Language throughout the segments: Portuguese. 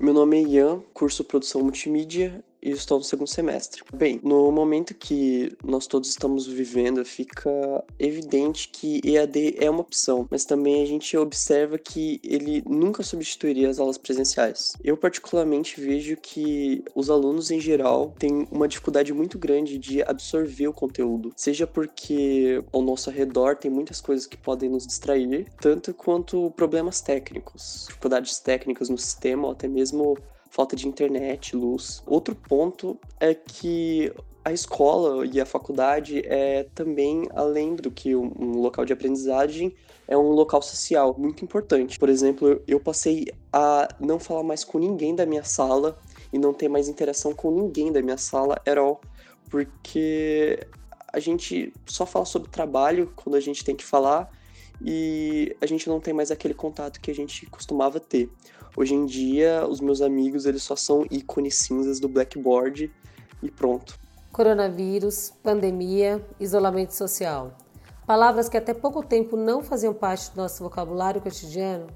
Meu nome é Ian, curso Produção Multimídia e estou no segundo semestre. Bem, no momento que nós todos estamos vivendo, fica evidente que EAD é uma opção, mas também a gente observa que ele nunca substituiria as aulas presenciais. Eu, particularmente, vejo que os alunos em geral têm uma dificuldade muito grande de absorver o conteúdo, seja porque ao nosso redor tem muitas coisas que podem nos distrair, tanto quanto problemas técnicos, dificuldades técnicas no sistema ou até mesmo falta de internet, luz. Outro ponto é que a escola e a faculdade é também, além do que um local de aprendizagem, é um local social muito importante. Por exemplo, eu passei a não falar mais com ninguém da minha sala e não ter mais interação com ninguém da minha sala at porque a gente só fala sobre trabalho quando a gente tem que falar e a gente não tem mais aquele contato que a gente costumava ter. Hoje em dia, os meus amigos eles só são ícones cinzas do blackboard e pronto. Coronavírus, pandemia, isolamento social. Palavras que até pouco tempo não faziam parte do nosso vocabulário cotidiano,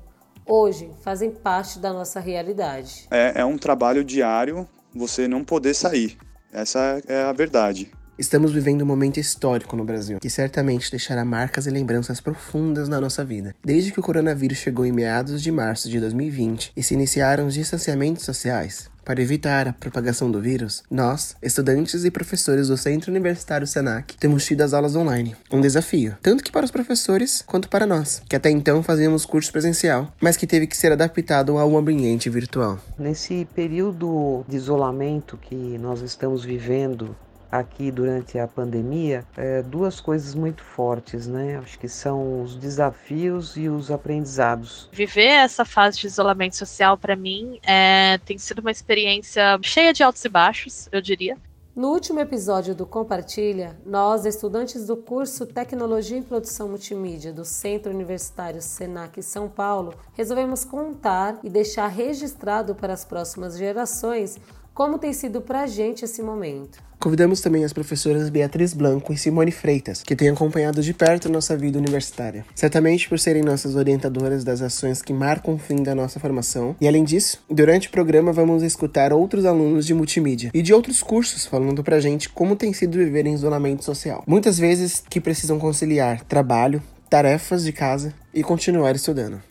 hoje fazem parte da nossa realidade. É, é um trabalho diário você não poder sair. Essa é a verdade. Estamos vivendo um momento histórico no Brasil, que certamente deixará marcas e lembranças profundas na nossa vida. Desde que o coronavírus chegou em meados de março de 2020 e se iniciaram os distanciamentos sociais, para evitar a propagação do vírus, nós, estudantes e professores do Centro Universitário Senac, temos tido as aulas online. Um desafio, tanto que para os professores quanto para nós, que até então fazíamos curso presencial, mas que teve que ser adaptado ao ambiente virtual. Nesse período de isolamento que nós estamos vivendo, aqui durante a pandemia é, duas coisas muito fortes, né? Acho que são os desafios e os aprendizados. Viver essa fase de isolamento social para mim é, tem sido uma experiência cheia de altos e baixos, eu diria. No último episódio do Compartilha, nós, estudantes do curso Tecnologia em Produção Multimídia do Centro Universitário Senac São Paulo, resolvemos contar e deixar registrado para as próximas gerações como tem sido para a gente esse momento. Convidamos também as professoras Beatriz Blanco e Simone Freitas, que têm acompanhado de perto nossa vida universitária. Certamente por serem nossas orientadoras das ações que marcam o fim da nossa formação. E além disso, durante o programa vamos escutar outros alunos de multimídia e de outros cursos falando pra gente como tem sido viver em isolamento social. Muitas vezes que precisam conciliar trabalho, tarefas de casa e continuar estudando.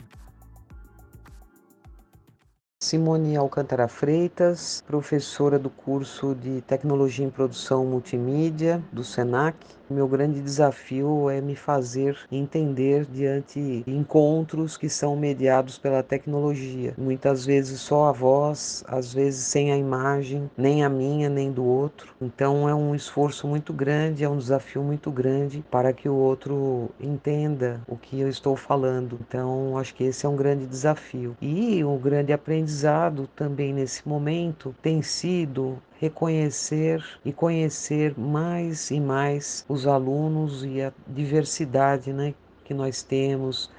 Simone Alcântara Freitas, professora do curso de Tecnologia em Produção Multimídia do SENAC, meu grande desafio é me fazer entender diante de encontros que são mediados pela tecnologia. Muitas vezes só a voz, às vezes sem a imagem, nem a minha, nem do outro. Então é um esforço muito grande, é um desafio muito grande para que o outro entenda o que eu estou falando. Então acho que esse é um grande desafio. E um grande aprendizado também nesse momento tem sido reconhecer e conhecer mais e mais os alunos e a diversidade né, que nós temos,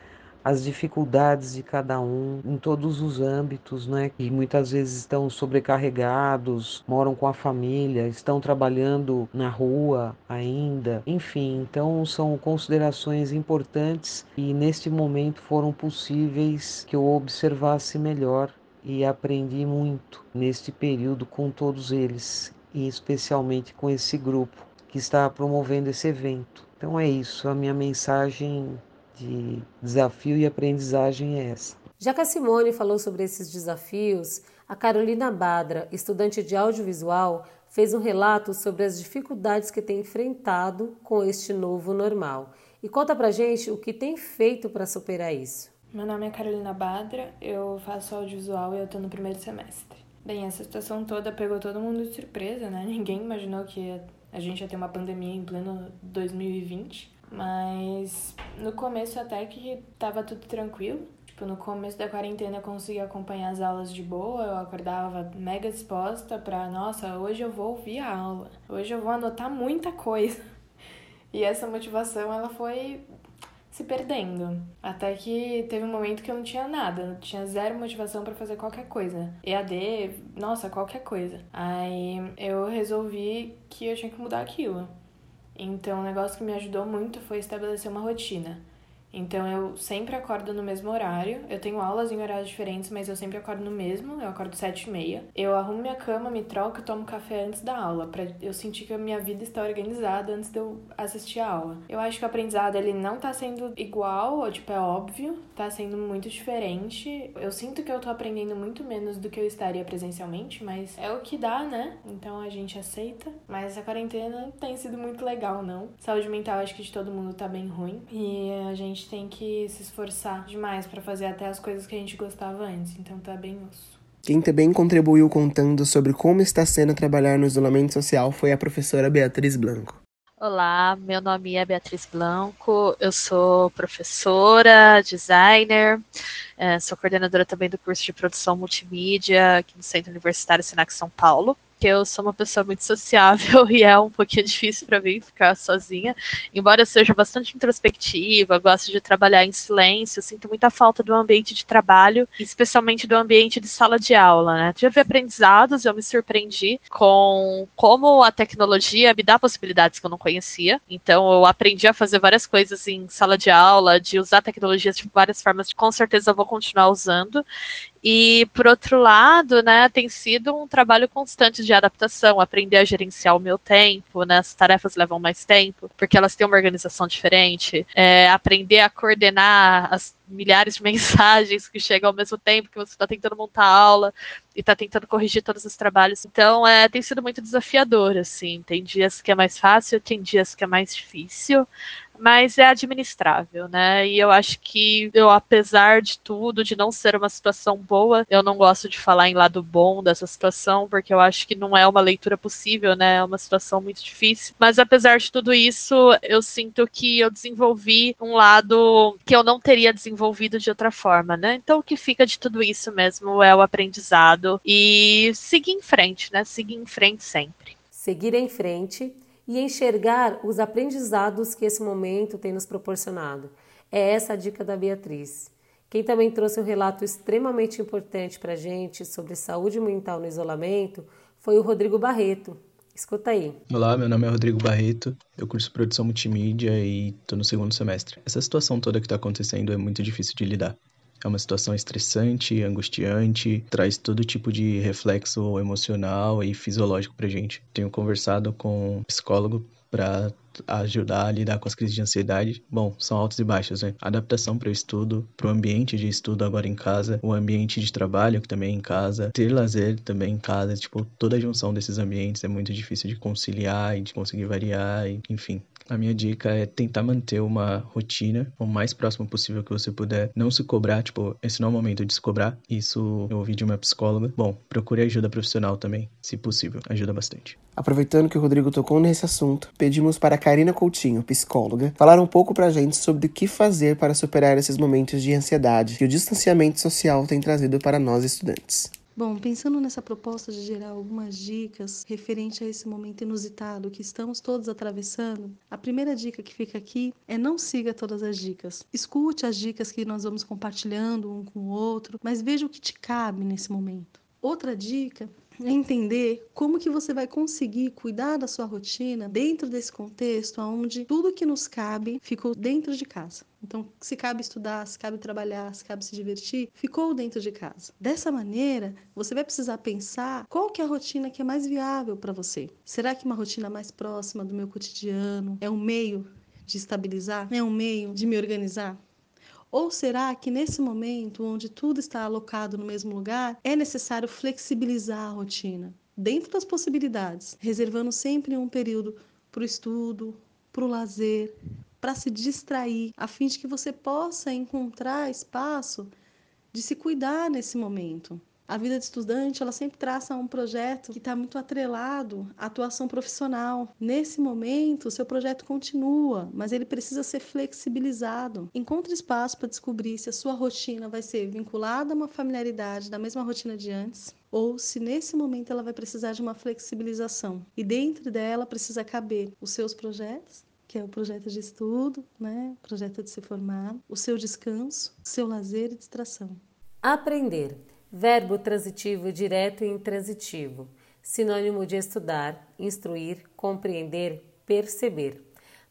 as dificuldades de cada um em todos os âmbitos, né? Que muitas vezes estão sobrecarregados, moram com a família, estão trabalhando na rua ainda. Enfim, então são considerações importantes e neste momento foram possíveis que eu observasse melhor e aprendi muito neste período com todos eles e especialmente com esse grupo que está promovendo esse evento. Então é isso, a minha mensagem de desafio e aprendizagem é essa. Já que a Simone falou sobre esses desafios, a Carolina Badra, estudante de audiovisual, fez um relato sobre as dificuldades que tem enfrentado com este novo normal. E conta pra gente o que tem feito para superar isso. Meu nome é Carolina Badra, eu faço audiovisual e eu tô no primeiro semestre. Bem, essa situação toda pegou todo mundo de surpresa, né? Ninguém imaginou que a gente ia ter uma pandemia em pleno 2020. Mas no começo até que tava tudo tranquilo. Tipo, no começo da quarentena eu conseguia acompanhar as aulas de boa, eu acordava mega disposta pra, nossa, hoje eu vou ouvir a aula. Hoje eu vou anotar muita coisa. E essa motivação, ela foi se perdendo. Até que teve um momento que eu não tinha nada, não tinha zero motivação para fazer qualquer coisa. EAD, nossa, qualquer coisa. Aí eu resolvi que eu tinha que mudar aquilo. Então, um negócio que me ajudou muito foi estabelecer uma rotina. Então eu sempre acordo no mesmo horário. Eu tenho aulas em horários diferentes, mas eu sempre acordo no mesmo. Eu acordo sete e meia. Eu arrumo minha cama, me troco e tomo café antes da aula, para eu sentir que a minha vida está organizada antes de eu assistir a aula. Eu acho que o aprendizado ele não tá sendo igual, ou tipo, é óbvio, tá sendo muito diferente. Eu sinto que eu tô aprendendo muito menos do que eu estaria presencialmente, mas é o que dá, né? Então a gente aceita. Mas essa quarentena tem sido muito legal, não. Saúde mental acho que de todo mundo tá bem ruim. E a gente tem que se esforçar demais para fazer até as coisas que a gente gostava antes. Então tá bem osso. Quem também contribuiu contando sobre como está sendo trabalhar no isolamento social foi a professora Beatriz Blanco. Olá, meu nome é Beatriz Blanco, eu sou professora, designer, eh, sou coordenadora também do curso de produção multimídia aqui no Centro Universitário Senac São Paulo porque eu sou uma pessoa muito sociável e é um pouquinho difícil para mim ficar sozinha. Embora eu seja bastante introspectiva, gosto de trabalhar em silêncio, sinto muita falta do ambiente de trabalho, especialmente do ambiente de sala de aula, né? Tive aprendizados, eu me surpreendi com como a tecnologia me dá possibilidades que eu não conhecia. Então eu aprendi a fazer várias coisas em sala de aula, de usar tecnologias de várias formas, com certeza eu vou continuar usando. E, por outro lado, né, tem sido um trabalho constante de adaptação, aprender a gerenciar o meu tempo, né, as tarefas levam mais tempo, porque elas têm uma organização diferente, é, aprender a coordenar as milhares de mensagens que chegam ao mesmo tempo que você está tentando montar aula e está tentando corrigir todos os trabalhos. Então, é, tem sido muito desafiador, assim. Tem dias que é mais fácil, tem dias que é mais difícil mas é administrável, né? E eu acho que eu, apesar de tudo, de não ser uma situação boa, eu não gosto de falar em lado bom dessa situação, porque eu acho que não é uma leitura possível, né? É uma situação muito difícil. Mas apesar de tudo isso, eu sinto que eu desenvolvi um lado que eu não teria desenvolvido de outra forma, né? Então o que fica de tudo isso mesmo é o aprendizado e seguir em frente, né? Seguir em frente sempre. Seguir em frente e enxergar os aprendizados que esse momento tem nos proporcionado. É essa a dica da Beatriz. Quem também trouxe um relato extremamente importante para a gente sobre saúde mental no isolamento foi o Rodrigo Barreto. Escuta aí. Olá, meu nome é Rodrigo Barreto, eu curso produção multimídia e estou no segundo semestre. Essa situação toda que está acontecendo é muito difícil de lidar. É uma situação estressante, angustiante, traz todo tipo de reflexo emocional e fisiológico pra gente. Tenho conversado com um psicólogo para ajudar a lidar com as crises de ansiedade. Bom, são altos e baixos, né? Adaptação para o estudo, para o ambiente de estudo agora em casa, o ambiente de trabalho que também é em casa, ter lazer também em casa, tipo, toda a junção desses ambientes é muito difícil de conciliar e de conseguir variar, e, enfim. A minha dica é tentar manter uma rotina o mais próximo possível que você puder. Não se cobrar, tipo, esse não é o momento de se cobrar. Isso eu ouvi de uma psicóloga. Bom, procure ajuda profissional também, se possível. Ajuda bastante. Aproveitando que o Rodrigo tocou nesse assunto, pedimos para a Karina Coutinho, psicóloga, falar um pouco pra gente sobre o que fazer para superar esses momentos de ansiedade que o distanciamento social tem trazido para nós estudantes. Bom, pensando nessa proposta de gerar algumas dicas referente a esse momento inusitado que estamos todos atravessando, a primeira dica que fica aqui é não siga todas as dicas. Escute as dicas que nós vamos compartilhando um com o outro, mas veja o que te cabe nesse momento. Outra dica é entender como que você vai conseguir cuidar da sua rotina dentro desse contexto onde tudo que nos cabe ficou dentro de casa. Então, se cabe estudar, se cabe trabalhar, se cabe se divertir, ficou dentro de casa. Dessa maneira, você vai precisar pensar qual que é a rotina que é mais viável para você. Será que uma rotina mais próxima do meu cotidiano é um meio de estabilizar? É um meio de me organizar? Ou será que nesse momento, onde tudo está alocado no mesmo lugar, é necessário flexibilizar a rotina, dentro das possibilidades, reservando sempre um período para o estudo, para o lazer, para se distrair, a fim de que você possa encontrar espaço de se cuidar nesse momento? A vida de estudante, ela sempre traça um projeto que está muito atrelado à atuação profissional. Nesse momento, o seu projeto continua, mas ele precisa ser flexibilizado. Encontre espaço para descobrir se a sua rotina vai ser vinculada a uma familiaridade da mesma rotina de antes, ou se nesse momento ela vai precisar de uma flexibilização. E dentro dela precisa caber os seus projetos, que é o projeto de estudo, né? o projeto de se formar, o seu descanso, o seu lazer e distração. Aprender verbo transitivo direto e intransitivo, sinônimo de estudar, instruir, compreender, perceber.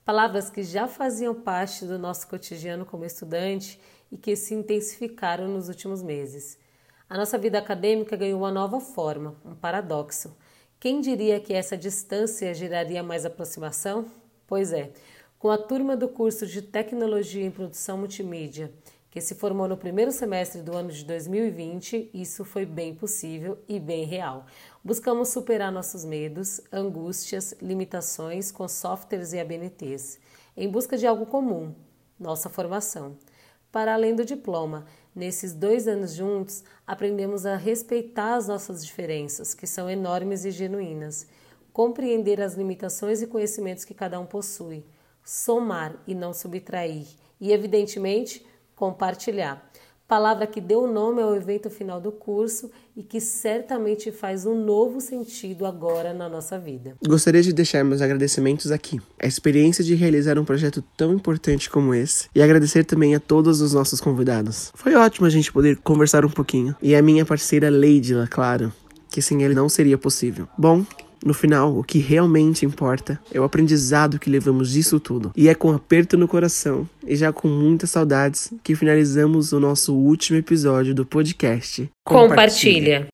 Palavras que já faziam parte do nosso cotidiano como estudante e que se intensificaram nos últimos meses. A nossa vida acadêmica ganhou uma nova forma, um paradoxo. Quem diria que essa distância geraria mais aproximação? Pois é, com a turma do curso de Tecnologia em Produção Multimídia, que se formou no primeiro semestre do ano de 2020, isso foi bem possível e bem real. Buscamos superar nossos medos, angústias, limitações com softwares e ABNTs, em busca de algo comum, nossa formação. Para além do diploma, nesses dois anos juntos, aprendemos a respeitar as nossas diferenças, que são enormes e genuínas, compreender as limitações e conhecimentos que cada um possui, somar e não subtrair, e, evidentemente, compartilhar palavra que deu nome ao evento final do curso e que certamente faz um novo sentido agora na nossa vida. Gostaria de deixar meus agradecimentos aqui. A experiência de realizar um projeto tão importante como esse e agradecer também a todos os nossos convidados. Foi ótimo a gente poder conversar um pouquinho. E a minha parceira Leidila, claro, que sem ele não seria possível. Bom, no final, o que realmente importa é o aprendizado que levamos disso tudo. E é com aperto no coração e já com muitas saudades que finalizamos o nosso último episódio do podcast. Compartilha. Compartilha.